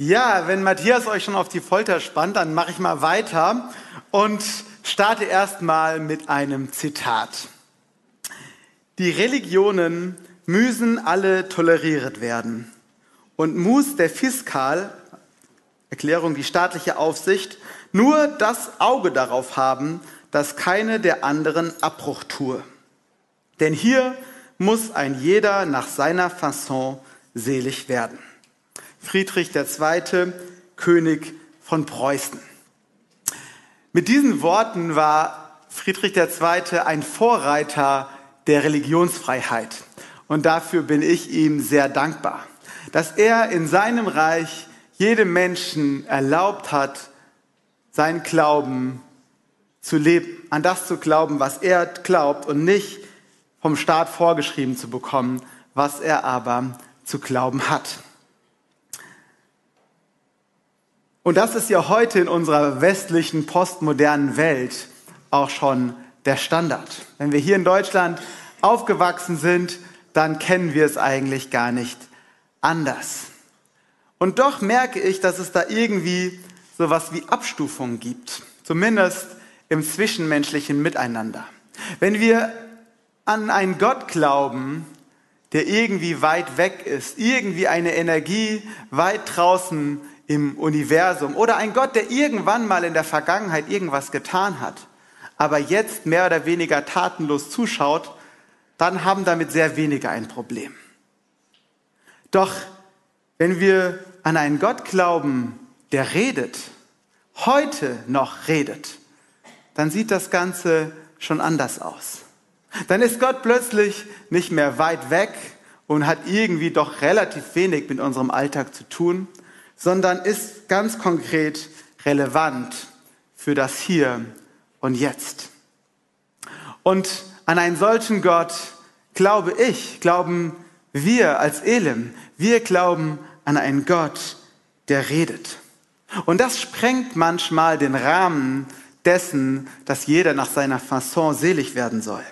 Ja, wenn Matthias euch schon auf die Folter spannt, dann mache ich mal weiter und starte erstmal mit einem Zitat. Die Religionen müssen alle toleriert werden und muss der Fiskal, Erklärung die staatliche Aufsicht, nur das Auge darauf haben, dass keine der anderen Abbruch tue. Denn hier muss ein jeder nach seiner Fasson selig werden. Friedrich II., König von Preußen. Mit diesen Worten war Friedrich II. ein Vorreiter der Religionsfreiheit. Und dafür bin ich ihm sehr dankbar, dass er in seinem Reich jedem Menschen erlaubt hat, seinen Glauben zu leben, an das zu glauben, was er glaubt und nicht vom Staat vorgeschrieben zu bekommen, was er aber zu glauben hat. Und das ist ja heute in unserer westlichen postmodernen Welt auch schon der Standard. Wenn wir hier in Deutschland aufgewachsen sind, dann kennen wir es eigentlich gar nicht anders. Und doch merke ich, dass es da irgendwie so was wie Abstufungen gibt, zumindest im zwischenmenschlichen Miteinander. Wenn wir an einen Gott glauben, der irgendwie weit weg ist, irgendwie eine Energie weit draußen im Universum oder ein Gott, der irgendwann mal in der Vergangenheit irgendwas getan hat, aber jetzt mehr oder weniger tatenlos zuschaut, dann haben damit sehr wenige ein Problem. Doch wenn wir an einen Gott glauben, der redet, heute noch redet, dann sieht das Ganze schon anders aus. Dann ist Gott plötzlich nicht mehr weit weg und hat irgendwie doch relativ wenig mit unserem Alltag zu tun, sondern ist ganz konkret relevant für das Hier und Jetzt. Und an einen solchen Gott glaube ich, glauben wir als Elim, wir glauben an einen Gott, der redet. Und das sprengt manchmal den Rahmen dessen, dass jeder nach seiner Fasson selig werden soll.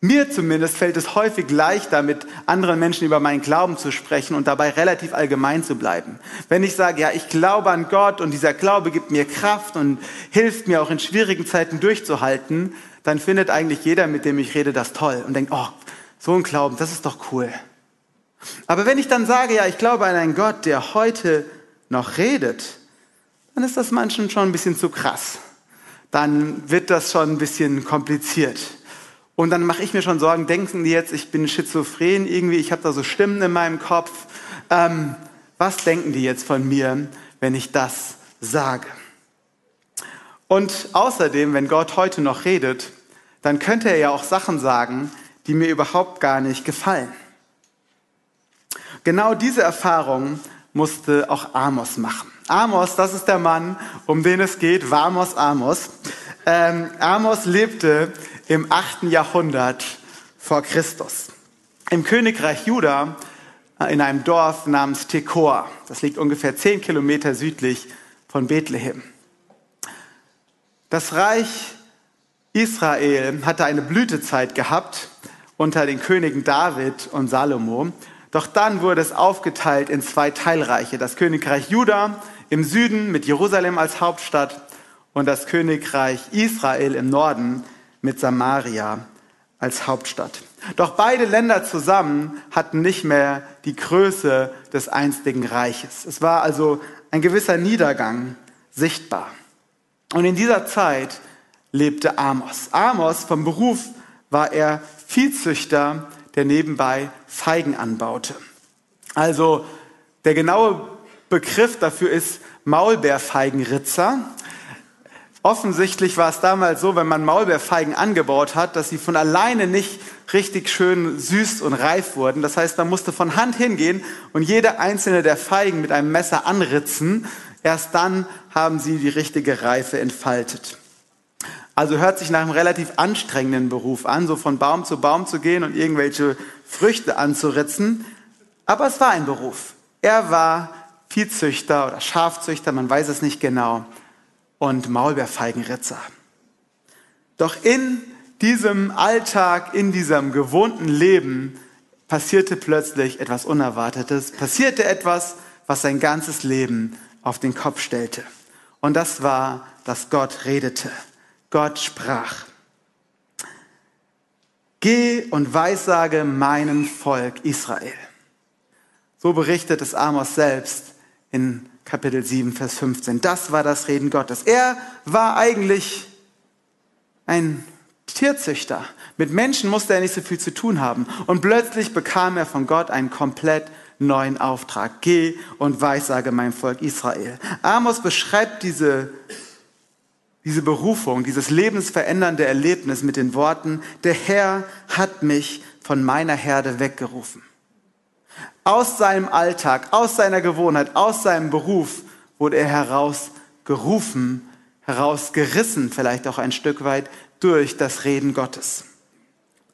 Mir zumindest fällt es häufig leichter, mit anderen Menschen über meinen Glauben zu sprechen und dabei relativ allgemein zu bleiben. Wenn ich sage, ja, ich glaube an Gott und dieser Glaube gibt mir Kraft und hilft mir auch in schwierigen Zeiten durchzuhalten, dann findet eigentlich jeder, mit dem ich rede, das toll und denkt, oh, so ein Glauben, das ist doch cool. Aber wenn ich dann sage, ja, ich glaube an einen Gott, der heute noch redet, dann ist das manchen schon ein bisschen zu krass. Dann wird das schon ein bisschen kompliziert. Und dann mache ich mir schon Sorgen, denken die jetzt, ich bin schizophren irgendwie, ich habe da so Stimmen in meinem Kopf. Ähm, was denken die jetzt von mir, wenn ich das sage? Und außerdem, wenn Gott heute noch redet, dann könnte er ja auch Sachen sagen, die mir überhaupt gar nicht gefallen. Genau diese Erfahrung musste auch Amos machen. Amos, das ist der Mann, um den es geht, Vamos Amos. Ähm, Amos lebte im 8. Jahrhundert vor Christus. Im Königreich Juda, äh, in einem Dorf namens Tekoa. Das liegt ungefähr zehn Kilometer südlich von Bethlehem. Das Reich Israel hatte eine Blütezeit gehabt unter den Königen David und Salomo. Doch dann wurde es aufgeteilt in zwei Teilreiche. Das Königreich Juda im Süden mit Jerusalem als Hauptstadt und das Königreich Israel im Norden mit Samaria als Hauptstadt. Doch beide Länder zusammen hatten nicht mehr die Größe des einstigen Reiches. Es war also ein gewisser Niedergang sichtbar. Und in dieser Zeit lebte Amos. Amos vom Beruf war er Viehzüchter, der nebenbei Feigen anbaute. Also der genaue Begriff dafür ist Maulbeerfeigenritzer. Offensichtlich war es damals so, wenn man Maulbeerfeigen angebaut hat, dass sie von alleine nicht richtig schön süß und reif wurden. Das heißt, man musste von Hand hingehen und jede einzelne der Feigen mit einem Messer anritzen. Erst dann haben sie die richtige Reife entfaltet. Also hört sich nach einem relativ anstrengenden Beruf an, so von Baum zu Baum zu gehen und irgendwelche Früchte anzuritzen. Aber es war ein Beruf. Er war Viehzüchter oder Schafzüchter, man weiß es nicht genau und Maulbeerfeigenritzer. Doch in diesem Alltag, in diesem gewohnten Leben passierte plötzlich etwas Unerwartetes, passierte etwas, was sein ganzes Leben auf den Kopf stellte. Und das war, dass Gott redete. Gott sprach. Geh und weissage meinem Volk Israel. So berichtet es Amos selbst in Kapitel 7, Vers 15. Das war das Reden Gottes. Er war eigentlich ein Tierzüchter. Mit Menschen musste er nicht so viel zu tun haben. Und plötzlich bekam er von Gott einen komplett neuen Auftrag. Geh und weissage mein Volk Israel. Amos beschreibt diese, diese Berufung, dieses lebensverändernde Erlebnis mit den Worten, der Herr hat mich von meiner Herde weggerufen. Aus seinem Alltag, aus seiner Gewohnheit, aus seinem Beruf wurde er herausgerufen, herausgerissen, vielleicht auch ein Stück weit durch das Reden Gottes.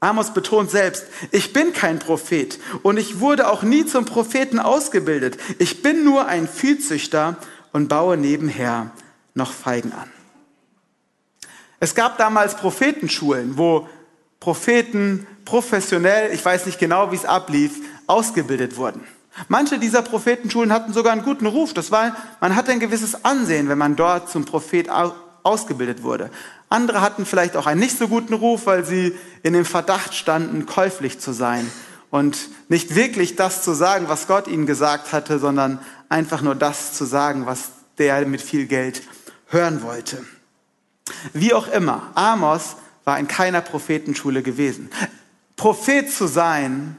Amos betont selbst, ich bin kein Prophet und ich wurde auch nie zum Propheten ausgebildet. Ich bin nur ein Viehzüchter und baue nebenher noch Feigen an. Es gab damals Prophetenschulen, wo Propheten professionell, ich weiß nicht genau, wie es ablief, ausgebildet wurden. Manche dieser Prophetenschulen hatten sogar einen guten Ruf. Das war, man hatte ein gewisses Ansehen, wenn man dort zum Prophet ausgebildet wurde. Andere hatten vielleicht auch einen nicht so guten Ruf, weil sie in dem Verdacht standen, käuflich zu sein und nicht wirklich das zu sagen, was Gott ihnen gesagt hatte, sondern einfach nur das zu sagen, was der mit viel Geld hören wollte. Wie auch immer, Amos war in keiner Prophetenschule gewesen. Prophet zu sein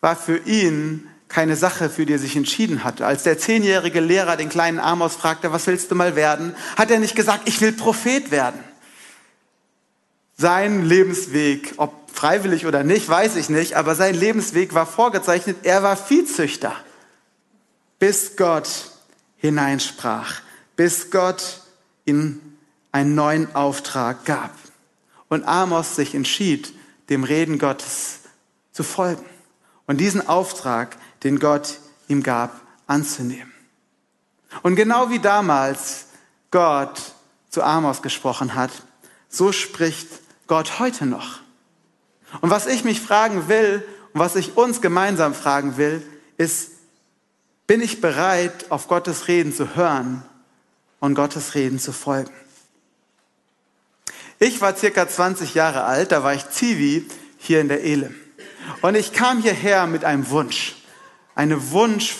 war für ihn keine Sache, für die er sich entschieden hatte. Als der zehnjährige Lehrer den kleinen Amos fragte, was willst du mal werden, hat er nicht gesagt, ich will Prophet werden. Sein Lebensweg, ob freiwillig oder nicht, weiß ich nicht, aber sein Lebensweg war vorgezeichnet, er war Viehzüchter, bis Gott hineinsprach, bis Gott ihm einen neuen Auftrag gab. Und Amos sich entschied, dem Reden Gottes zu folgen und diesen Auftrag den Gott ihm gab, anzunehmen. Und genau wie damals Gott zu Amos gesprochen hat, so spricht Gott heute noch. Und was ich mich fragen will und was ich uns gemeinsam fragen will, ist, bin ich bereit, auf Gottes Reden zu hören und Gottes Reden zu folgen? Ich war circa 20 Jahre alt, da war ich Zivi hier in der Ehle. Und ich kam hierher mit einem Wunsch einen Wunsch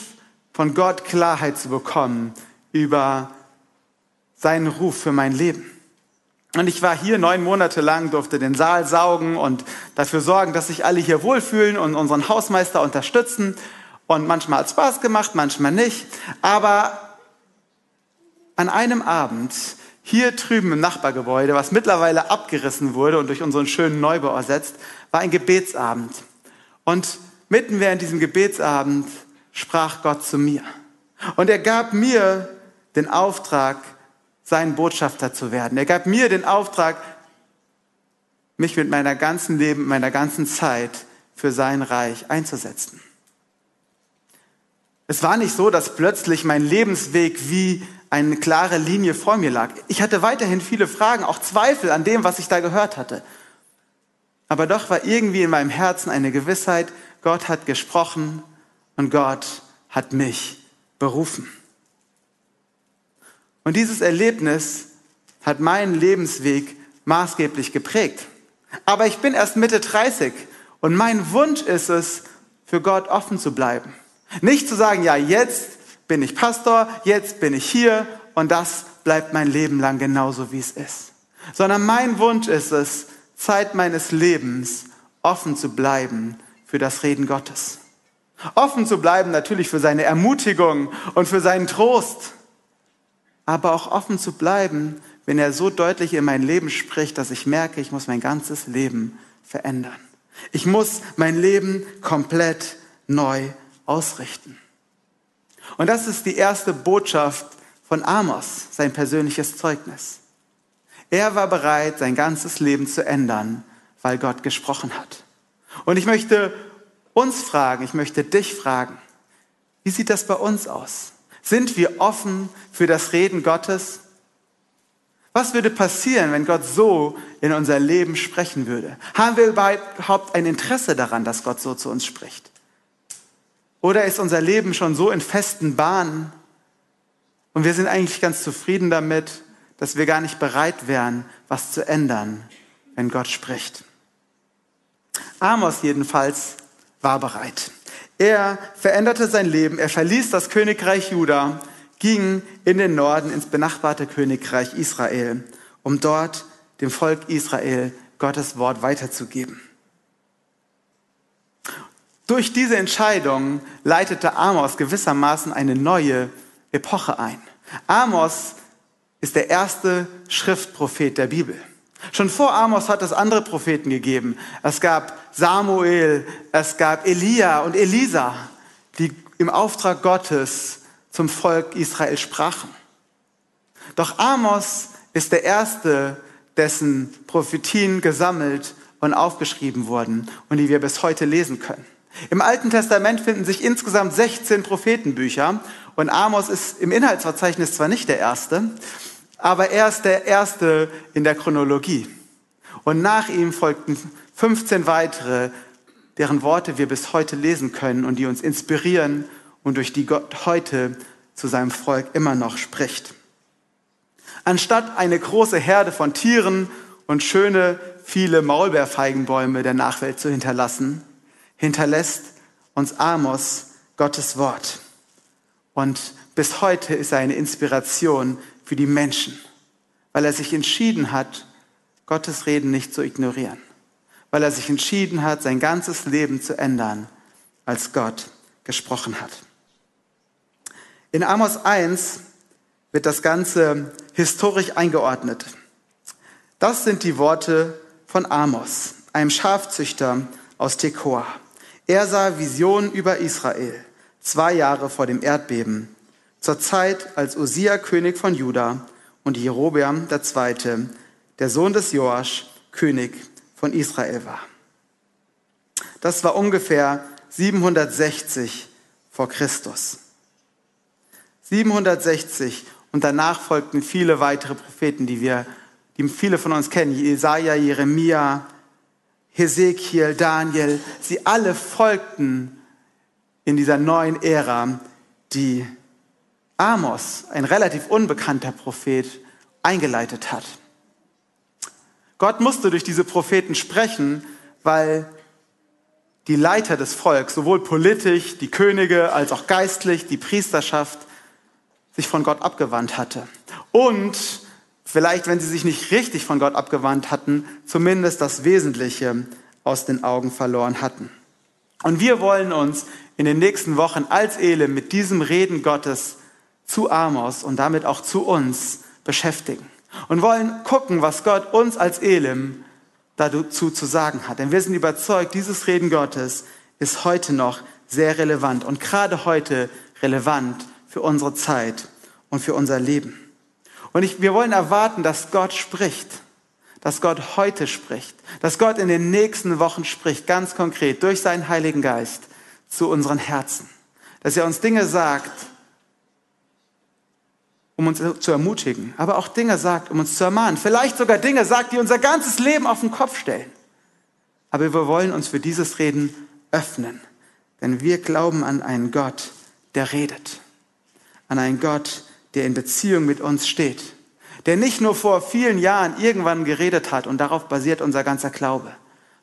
von Gott Klarheit zu bekommen über seinen Ruf für mein Leben. Und ich war hier neun Monate lang, durfte den Saal saugen und dafür sorgen, dass sich alle hier wohlfühlen und unseren Hausmeister unterstützen. Und manchmal hat Spaß gemacht, manchmal nicht. Aber an einem Abend hier drüben im Nachbargebäude, was mittlerweile abgerissen wurde und durch unseren schönen Neubau ersetzt, war ein Gebetsabend. Und mitten während diesem Gebetsabend sprach Gott zu mir. Und er gab mir den Auftrag, sein Botschafter zu werden. Er gab mir den Auftrag, mich mit meiner ganzen Leben, meiner ganzen Zeit für sein Reich einzusetzen. Es war nicht so, dass plötzlich mein Lebensweg wie eine klare Linie vor mir lag. Ich hatte weiterhin viele Fragen, auch Zweifel an dem, was ich da gehört hatte. Aber doch war irgendwie in meinem Herzen eine Gewissheit, Gott hat gesprochen und Gott hat mich berufen. Und dieses Erlebnis hat meinen Lebensweg maßgeblich geprägt. Aber ich bin erst Mitte 30 und mein Wunsch ist es, für Gott offen zu bleiben. Nicht zu sagen, ja, jetzt bin ich Pastor, jetzt bin ich hier und das bleibt mein Leben lang genauso, wie es ist. Sondern mein Wunsch ist es, Zeit meines Lebens offen zu bleiben für das Reden Gottes. Offen zu bleiben natürlich für seine Ermutigung und für seinen Trost, aber auch offen zu bleiben, wenn er so deutlich in mein Leben spricht, dass ich merke, ich muss mein ganzes Leben verändern. Ich muss mein Leben komplett neu ausrichten. Und das ist die erste Botschaft von Amos, sein persönliches Zeugnis. Er war bereit, sein ganzes Leben zu ändern, weil Gott gesprochen hat. Und ich möchte uns fragen, ich möchte dich fragen, wie sieht das bei uns aus? Sind wir offen für das Reden Gottes? Was würde passieren, wenn Gott so in unser Leben sprechen würde? Haben wir überhaupt ein Interesse daran, dass Gott so zu uns spricht? Oder ist unser Leben schon so in festen Bahnen und wir sind eigentlich ganz zufrieden damit, dass wir gar nicht bereit wären, was zu ändern, wenn Gott spricht? Amos jedenfalls war bereit. Er veränderte sein Leben, er verließ das Königreich Juda, ging in den Norden ins benachbarte Königreich Israel, um dort dem Volk Israel Gottes Wort weiterzugeben. Durch diese Entscheidung leitete Amos gewissermaßen eine neue Epoche ein. Amos ist der erste Schriftprophet der Bibel. Schon vor Amos hat es andere Propheten gegeben. Es gab Samuel, es gab Elia und Elisa, die im Auftrag Gottes zum Volk Israel sprachen. Doch Amos ist der erste, dessen Prophetien gesammelt und aufgeschrieben wurden und die wir bis heute lesen können. Im Alten Testament finden sich insgesamt 16 Prophetenbücher und Amos ist im Inhaltsverzeichnis zwar nicht der erste, aber er ist der erste in der Chronologie. Und nach ihm folgten 15 weitere, deren Worte wir bis heute lesen können und die uns inspirieren und durch die Gott heute zu seinem Volk immer noch spricht. Anstatt eine große Herde von Tieren und schöne, viele Maulbeerfeigenbäume der Nachwelt zu hinterlassen, hinterlässt uns Amos Gottes Wort. Und bis heute ist er eine Inspiration für die Menschen, weil er sich entschieden hat, Gottes Reden nicht zu ignorieren, weil er sich entschieden hat, sein ganzes Leben zu ändern, als Gott gesprochen hat. In Amos 1 wird das Ganze historisch eingeordnet. Das sind die Worte von Amos, einem Schafzüchter aus Tekoa. Er sah Visionen über Israel, zwei Jahre vor dem Erdbeben, zur Zeit, als Usia König von Juda und Jerobeam II., der Sohn des Joasch, König von Israel war. Das war ungefähr 760 vor Christus. 760 und danach folgten viele weitere Propheten, die wir, die viele von uns kennen. Jesaja, Jeremia, Hesekiel, Daniel. Sie alle folgten in dieser neuen Ära, die Amos, ein relativ unbekannter Prophet, eingeleitet hat. Gott musste durch diese Propheten sprechen, weil die Leiter des Volks, sowohl politisch, die Könige, als auch geistlich, die Priesterschaft, sich von Gott abgewandt hatte. Und vielleicht, wenn sie sich nicht richtig von Gott abgewandt hatten, zumindest das Wesentliche aus den Augen verloren hatten. Und wir wollen uns in den nächsten Wochen als Elim mit diesem Reden Gottes zu Amos und damit auch zu uns beschäftigen. Und wollen gucken, was Gott uns als Elim dazu zu sagen hat. Denn wir sind überzeugt, dieses Reden Gottes ist heute noch sehr relevant und gerade heute relevant für unsere Zeit und für unser Leben. Und ich, wir wollen erwarten, dass Gott spricht, dass Gott heute spricht, dass Gott in den nächsten Wochen spricht, ganz konkret durch seinen Heiligen Geist zu unseren Herzen. Dass er uns Dinge sagt, um uns zu ermutigen, aber auch Dinge sagt, um uns zu ermahnen. Vielleicht sogar Dinge sagt, die unser ganzes Leben auf den Kopf stellen. Aber wir wollen uns für dieses Reden öffnen, denn wir glauben an einen Gott, der redet an einen Gott, der in Beziehung mit uns steht, der nicht nur vor vielen Jahren irgendwann geredet hat und darauf basiert unser ganzer Glaube,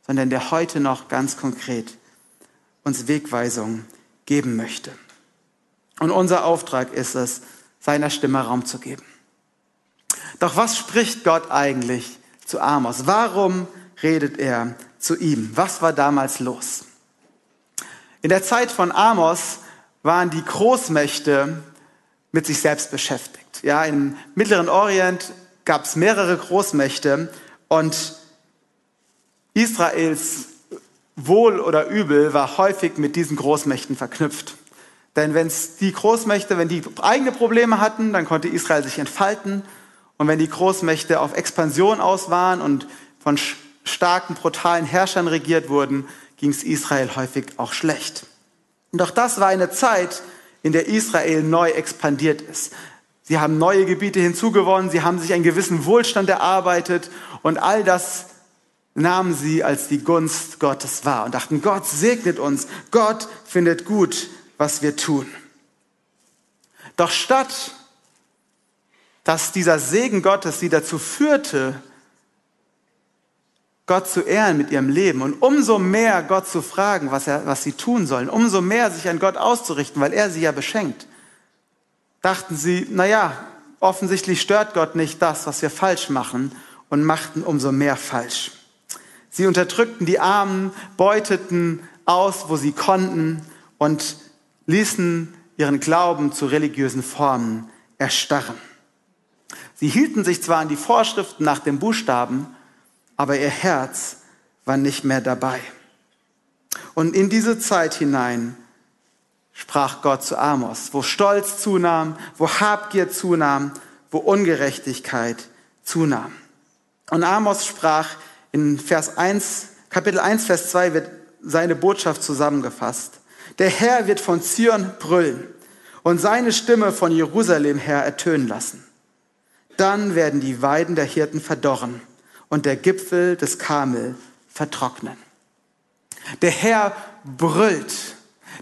sondern der heute noch ganz konkret uns Wegweisungen geben möchte. Und unser Auftrag ist es, seiner Stimme Raum zu geben. Doch was spricht Gott eigentlich zu Amos? Warum redet er zu ihm? Was war damals los? In der Zeit von Amos waren die Großmächte mit sich selbst beschäftigt. Ja, im Mittleren Orient gab es mehrere Großmächte und Israels Wohl oder Übel war häufig mit diesen Großmächten verknüpft. Denn wenn die Großmächte, wenn die eigene Probleme hatten, dann konnte Israel sich entfalten. Und wenn die Großmächte auf Expansion aus waren und von starken, brutalen Herrschern regiert wurden, ging es Israel häufig auch schlecht. Und auch das war eine Zeit, in der Israel neu expandiert ist. Sie haben neue Gebiete hinzugewonnen, sie haben sich einen gewissen Wohlstand erarbeitet und all das nahmen sie als die Gunst Gottes wahr und dachten, Gott segnet uns, Gott findet gut, was wir tun. Doch statt dass dieser Segen Gottes sie dazu führte, Gott zu ehren mit ihrem Leben und umso mehr Gott zu fragen, was, er, was sie tun sollen, umso mehr sich an Gott auszurichten, weil er sie ja beschenkt, dachten sie, naja, offensichtlich stört Gott nicht das, was wir falsch machen und machten umso mehr falsch. Sie unterdrückten die Armen, beuteten aus, wo sie konnten und ließen ihren Glauben zu religiösen Formen erstarren. Sie hielten sich zwar an die Vorschriften nach dem Buchstaben, aber ihr Herz war nicht mehr dabei. Und in diese Zeit hinein sprach Gott zu Amos, wo Stolz zunahm, wo Habgier zunahm, wo Ungerechtigkeit zunahm. Und Amos sprach in Vers 1, Kapitel 1, Vers 2 wird seine Botschaft zusammengefasst. Der Herr wird von Zion brüllen und seine Stimme von Jerusalem her ertönen lassen. Dann werden die Weiden der Hirten verdorren und der Gipfel des Kamel vertrocknen. Der Herr brüllt.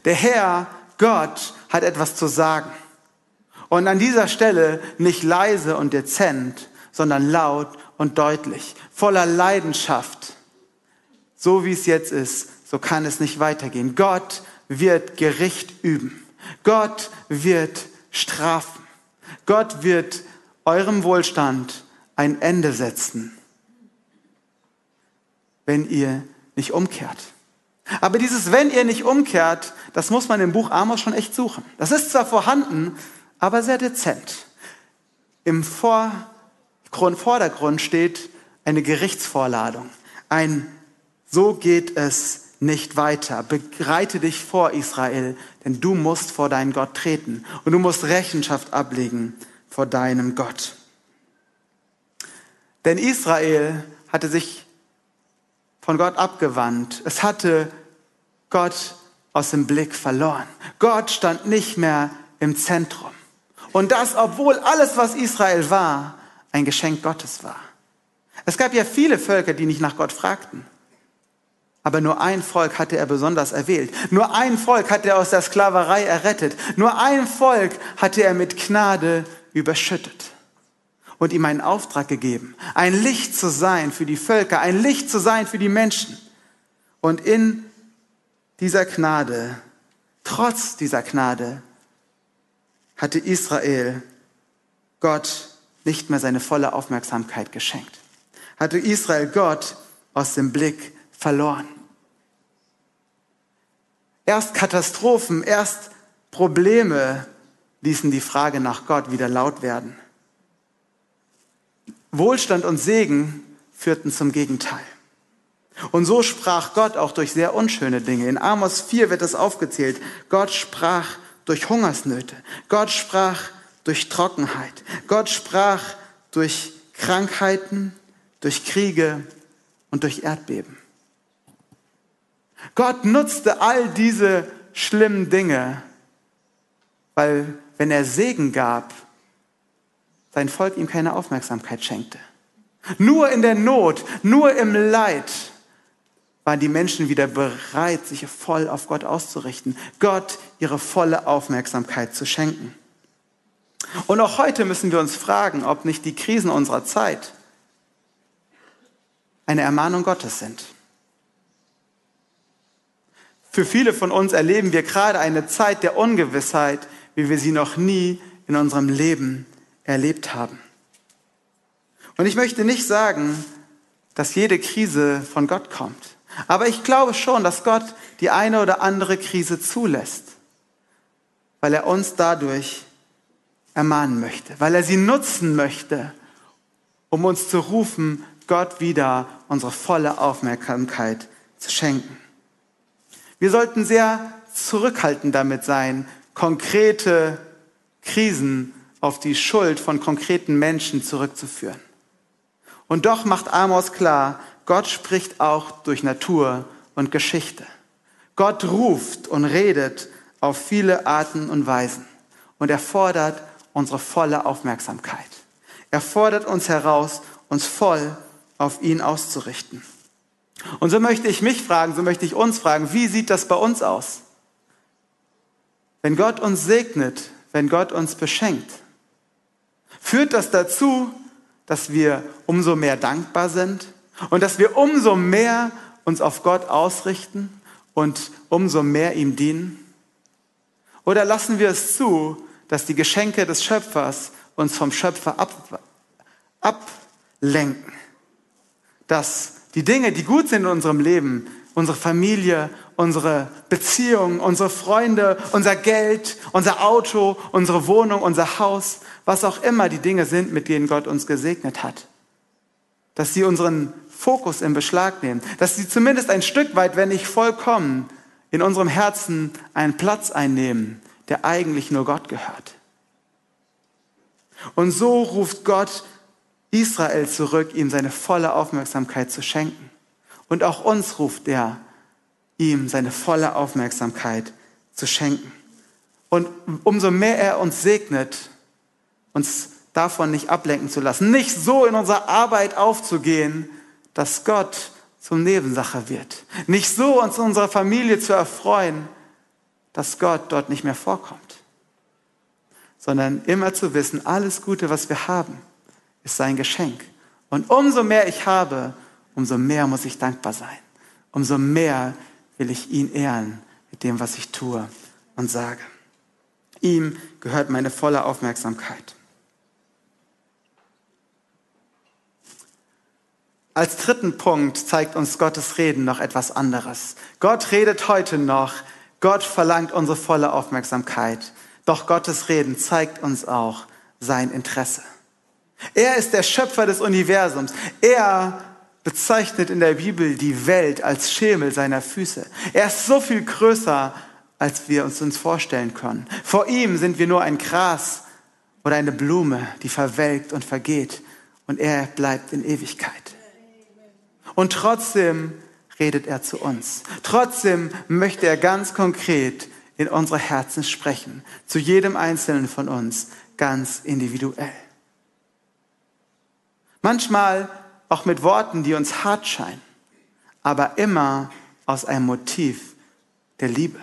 Der Herr, Gott, hat etwas zu sagen. Und an dieser Stelle nicht leise und dezent, sondern laut und deutlich, voller Leidenschaft. So wie es jetzt ist, so kann es nicht weitergehen. Gott wird Gericht üben. Gott wird strafen. Gott wird eurem Wohlstand ein Ende setzen, wenn ihr nicht umkehrt. Aber dieses wenn ihr nicht umkehrt, das muss man im Buch Amos schon echt suchen. Das ist zwar vorhanden, aber sehr dezent. Im Vordergrund steht eine Gerichtsvorladung. Ein so geht es nicht weiter. Bereite dich vor, Israel, denn du musst vor deinen Gott treten und du musst Rechenschaft ablegen vor deinem Gott. Denn Israel hatte sich von Gott abgewandt. Es hatte Gott aus dem Blick verloren. Gott stand nicht mehr im Zentrum. Und das, obwohl alles, was Israel war, ein Geschenk Gottes war. Es gab ja viele Völker, die nicht nach Gott fragten. Aber nur ein Volk hatte er besonders erwählt. Nur ein Volk hatte er aus der Sklaverei errettet. Nur ein Volk hatte er mit Gnade überschüttet und ihm einen Auftrag gegeben, ein Licht zu sein für die Völker, ein Licht zu sein für die Menschen. Und in dieser Gnade, trotz dieser Gnade, hatte Israel Gott nicht mehr seine volle Aufmerksamkeit geschenkt. Hatte Israel Gott aus dem Blick verloren. Erst Katastrophen, erst Probleme ließen die Frage nach Gott wieder laut werden. Wohlstand und Segen führten zum Gegenteil. Und so sprach Gott auch durch sehr unschöne Dinge. In Amos 4 wird es aufgezählt. Gott sprach durch Hungersnöte. Gott sprach durch Trockenheit. Gott sprach durch Krankheiten, durch Kriege und durch Erdbeben. Gott nutzte all diese schlimmen Dinge, weil wenn er Segen gab, sein Volk ihm keine Aufmerksamkeit schenkte. Nur in der Not, nur im Leid waren die Menschen wieder bereit, sich voll auf Gott auszurichten, Gott ihre volle Aufmerksamkeit zu schenken. Und auch heute müssen wir uns fragen, ob nicht die Krisen unserer Zeit eine Ermahnung Gottes sind. Für viele von uns erleben wir gerade eine Zeit der Ungewissheit, wie wir sie noch nie in unserem Leben erlebt haben. Und ich möchte nicht sagen, dass jede Krise von Gott kommt. Aber ich glaube schon, dass Gott die eine oder andere Krise zulässt, weil er uns dadurch ermahnen möchte, weil er sie nutzen möchte, um uns zu rufen, Gott wieder unsere volle Aufmerksamkeit zu schenken. Wir sollten sehr zurückhaltend damit sein, konkrete Krisen auf die Schuld von konkreten Menschen zurückzuführen. Und doch macht Amos klar, Gott spricht auch durch Natur und Geschichte. Gott ruft und redet auf viele Arten und Weisen. Und er fordert unsere volle Aufmerksamkeit. Er fordert uns heraus, uns voll auf ihn auszurichten. Und so möchte ich mich fragen, so möchte ich uns fragen, wie sieht das bei uns aus? wenn Gott uns segnet, wenn Gott uns beschenkt, führt das dazu, dass wir umso mehr dankbar sind und dass wir umso mehr uns auf Gott ausrichten und umso mehr ihm dienen? Oder lassen wir es zu, dass die Geschenke des Schöpfers uns vom Schöpfer ab, ablenken? Dass die Dinge, die gut sind in unserem Leben, unsere Familie, unsere Beziehungen, unsere Freunde, unser Geld, unser Auto, unsere Wohnung, unser Haus, was auch immer die Dinge sind, mit denen Gott uns gesegnet hat. Dass sie unseren Fokus in Beschlag nehmen, dass sie zumindest ein Stück weit, wenn nicht vollkommen, in unserem Herzen einen Platz einnehmen, der eigentlich nur Gott gehört. Und so ruft Gott Israel zurück, ihm seine volle Aufmerksamkeit zu schenken. Und auch uns ruft er, ihm seine volle Aufmerksamkeit zu schenken. Und umso mehr er uns segnet, uns davon nicht ablenken zu lassen, nicht so in unserer Arbeit aufzugehen, dass Gott zum Nebensache wird, nicht so uns in unserer Familie zu erfreuen, dass Gott dort nicht mehr vorkommt, sondern immer zu wissen, alles Gute, was wir haben, ist sein Geschenk. Und umso mehr ich habe, umso mehr muss ich dankbar sein. Umso mehr will ich ihn ehren mit dem, was ich tue und sage. Ihm gehört meine volle Aufmerksamkeit. Als dritten Punkt zeigt uns Gottes Reden noch etwas anderes. Gott redet heute noch, Gott verlangt unsere volle Aufmerksamkeit, doch Gottes Reden zeigt uns auch sein Interesse. Er ist der Schöpfer des Universums. Er bezeichnet in der Bibel die Welt als Schemel seiner Füße. Er ist so viel größer, als wir uns uns vorstellen können. Vor ihm sind wir nur ein Gras oder eine Blume, die verwelkt und vergeht. Und er bleibt in Ewigkeit. Und trotzdem redet er zu uns. Trotzdem möchte er ganz konkret in unsere Herzen sprechen. Zu jedem Einzelnen von uns ganz individuell. Manchmal auch mit Worten, die uns hart scheinen, aber immer aus einem Motiv der Liebe.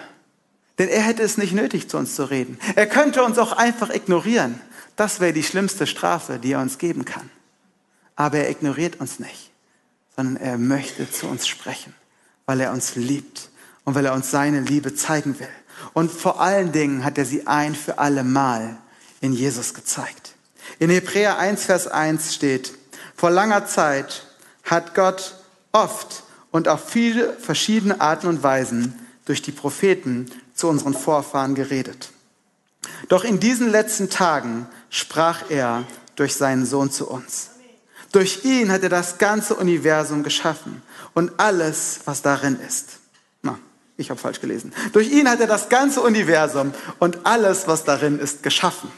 Denn er hätte es nicht nötig, zu uns zu reden. Er könnte uns auch einfach ignorieren. Das wäre die schlimmste Strafe, die er uns geben kann. Aber er ignoriert uns nicht, sondern er möchte zu uns sprechen, weil er uns liebt und weil er uns seine Liebe zeigen will. Und vor allen Dingen hat er sie ein für alle Mal in Jesus gezeigt. In Hebräer 1, Vers 1 steht, vor langer Zeit hat Gott oft und auf viele verschiedene Arten und Weisen durch die Propheten zu unseren Vorfahren geredet. Doch in diesen letzten Tagen sprach er durch seinen Sohn zu uns. Durch ihn hat er das ganze Universum geschaffen und alles, was darin ist. Na, ich habe falsch gelesen. Durch ihn hat er das ganze Universum und alles, was darin ist, geschaffen.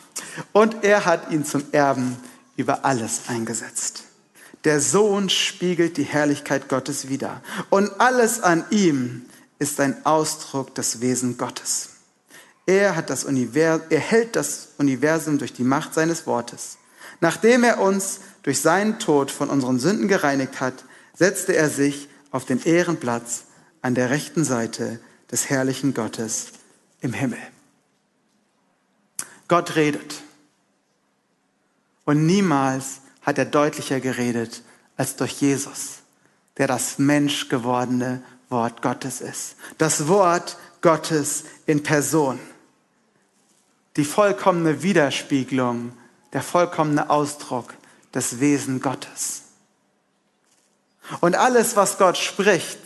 Und er hat ihn zum Erben über alles eingesetzt. Der Sohn spiegelt die Herrlichkeit Gottes wider. Und alles an ihm ist ein Ausdruck des Wesen Gottes. Er, hat das er hält das Universum durch die Macht seines Wortes. Nachdem er uns durch seinen Tod von unseren Sünden gereinigt hat, setzte er sich auf den Ehrenplatz an der rechten Seite des herrlichen Gottes im Himmel. Gott redet. Und niemals hat er deutlicher geredet als durch Jesus, der das menschgewordene Wort Gottes ist. Das Wort Gottes in Person. Die vollkommene Widerspiegelung, der vollkommene Ausdruck des Wesen Gottes. Und alles, was Gott spricht,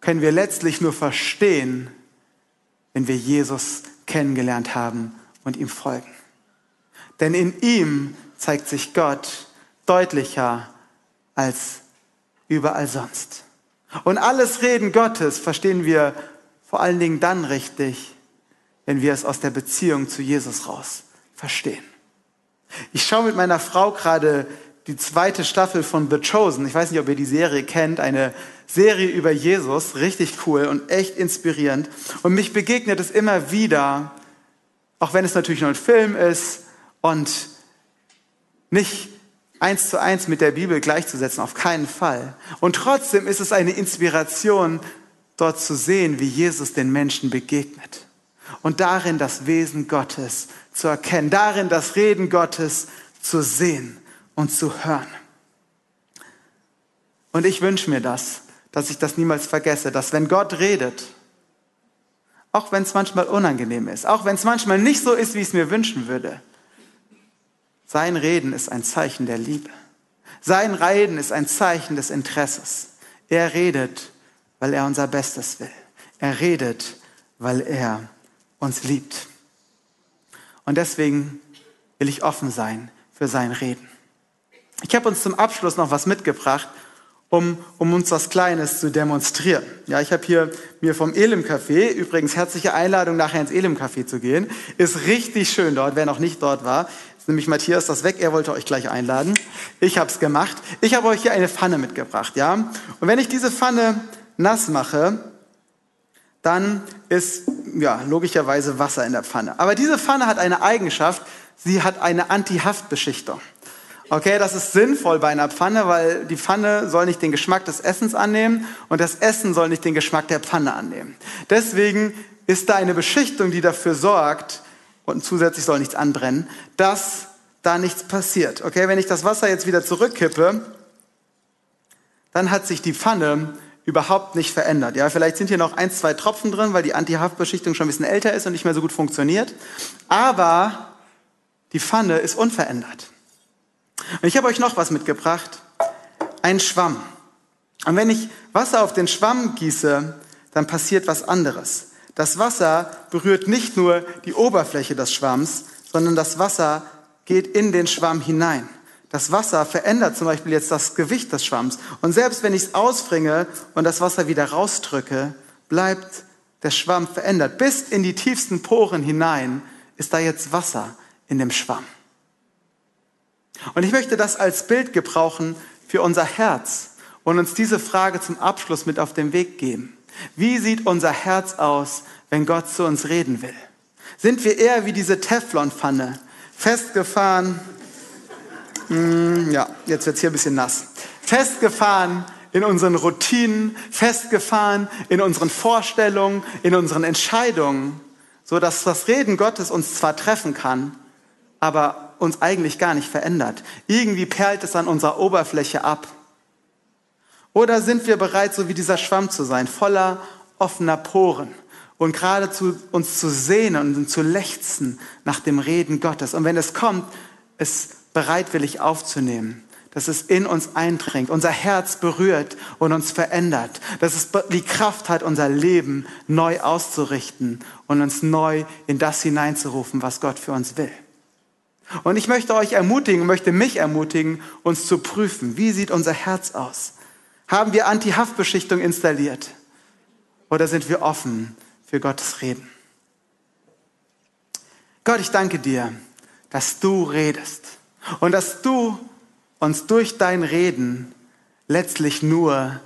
können wir letztlich nur verstehen, wenn wir Jesus kennengelernt haben und ihm folgen. Denn in ihm zeigt sich Gott deutlicher als überall sonst. Und alles Reden Gottes verstehen wir vor allen Dingen dann richtig, wenn wir es aus der Beziehung zu Jesus raus verstehen. Ich schaue mit meiner Frau gerade die zweite Staffel von The Chosen. Ich weiß nicht, ob ihr die Serie kennt, eine Serie über Jesus, richtig cool und echt inspirierend. Und mich begegnet es immer wieder, auch wenn es natürlich nur ein Film ist und nicht eins zu eins mit der Bibel gleichzusetzen, auf keinen Fall. Und trotzdem ist es eine Inspiration, dort zu sehen, wie Jesus den Menschen begegnet. und darin das Wesen Gottes zu erkennen, darin das Reden Gottes zu sehen und zu hören. Und ich wünsche mir das, dass ich das niemals vergesse, dass wenn Gott redet, auch wenn es manchmal unangenehm ist, auch wenn es manchmal nicht so ist, wie ich es mir wünschen würde, sein Reden ist ein Zeichen der Liebe. Sein Reden ist ein Zeichen des Interesses. Er redet, weil er unser Bestes will. Er redet, weil er uns liebt. Und deswegen will ich offen sein für sein Reden. Ich habe uns zum Abschluss noch was mitgebracht, um, um uns was Kleines zu demonstrieren. Ja, ich habe hier mir vom Elim Café, übrigens herzliche Einladung, nachher ins Elim Café zu gehen. Ist richtig schön dort, wer noch nicht dort war. Nämlich Matthias das weg, er wollte euch gleich einladen. Ich habe es gemacht. Ich habe euch hier eine Pfanne mitgebracht, ja. Und wenn ich diese Pfanne nass mache, dann ist ja logischerweise Wasser in der Pfanne. Aber diese Pfanne hat eine Eigenschaft, sie hat eine Antihaftbeschichtung. Okay, das ist sinnvoll bei einer Pfanne, weil die Pfanne soll nicht den Geschmack des Essens annehmen und das Essen soll nicht den Geschmack der Pfanne annehmen. Deswegen ist da eine Beschichtung, die dafür sorgt, und zusätzlich soll nichts anbrennen, dass da nichts passiert. Okay, wenn ich das Wasser jetzt wieder zurückkippe, dann hat sich die Pfanne überhaupt nicht verändert. Ja, vielleicht sind hier noch ein, zwei Tropfen drin, weil die Antihaftbeschichtung schon ein bisschen älter ist und nicht mehr so gut funktioniert. Aber die Pfanne ist unverändert. Und ich habe euch noch was mitgebracht. Ein Schwamm. Und wenn ich Wasser auf den Schwamm gieße, dann passiert was anderes. Das Wasser berührt nicht nur die Oberfläche des Schwamms, sondern das Wasser geht in den Schwamm hinein. Das Wasser verändert zum Beispiel jetzt das Gewicht des Schwamms. Und selbst wenn ich es ausbringe und das Wasser wieder rausdrücke, bleibt der Schwamm verändert. Bis in die tiefsten Poren hinein ist da jetzt Wasser in dem Schwamm. Und ich möchte das als Bild gebrauchen für unser Herz und uns diese Frage zum Abschluss mit auf den Weg geben. Wie sieht unser Herz aus, wenn Gott zu uns reden will? Sind wir eher wie diese Teflonpfanne, festgefahren Mm, ja, jetzt wird's hier ein bisschen nass. Festgefahren in unseren Routinen, festgefahren in unseren Vorstellungen, in unseren Entscheidungen, so dass das Reden Gottes uns zwar treffen kann, aber uns eigentlich gar nicht verändert. Irgendwie perlt es an unserer Oberfläche ab. Oder sind wir bereit, so wie dieser Schwamm zu sein, voller offener Poren und geradezu uns zu sehnen und zu lechzen nach dem Reden Gottes. Und wenn es kommt, es bereitwillig aufzunehmen, dass es in uns eindringt, unser Herz berührt und uns verändert, dass es die Kraft hat, unser Leben neu auszurichten und uns neu in das hineinzurufen, was Gott für uns will. Und ich möchte euch ermutigen, möchte mich ermutigen, uns zu prüfen, wie sieht unser Herz aus? Haben wir Anti-Haftbeschichtung installiert? Oder sind wir offen für Gottes Reden? Gott, ich danke dir, dass du redest und dass du uns durch dein Reden letztlich nur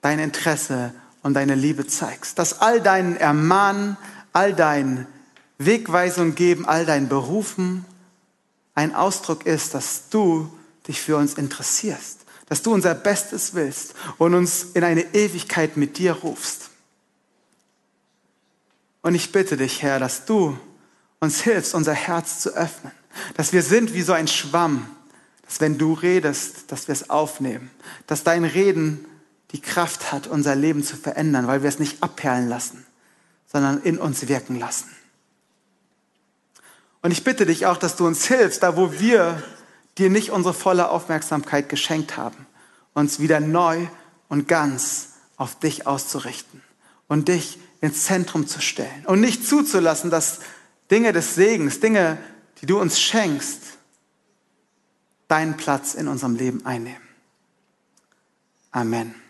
dein Interesse und deine Liebe zeigst. Dass all dein Ermahnen, all dein Wegweisung geben, all dein Berufen ein Ausdruck ist, dass du dich für uns interessierst, dass du unser Bestes willst und uns in eine Ewigkeit mit dir rufst. Und ich bitte dich, Herr, dass du uns hilfst, unser Herz zu öffnen, dass wir sind wie so ein Schwamm, dass wenn du redest, dass wir es aufnehmen, dass dein Reden die Kraft hat, unser Leben zu verändern, weil wir es nicht abperlen lassen, sondern in uns wirken lassen. Und ich bitte dich auch, dass du uns hilfst, da wo wir dir nicht unsere volle Aufmerksamkeit geschenkt haben, uns wieder neu und ganz auf dich auszurichten und dich ins Zentrum zu stellen und nicht zuzulassen, dass Dinge des Segens, Dinge die du uns schenkst, deinen Platz in unserem Leben einnehmen. Amen.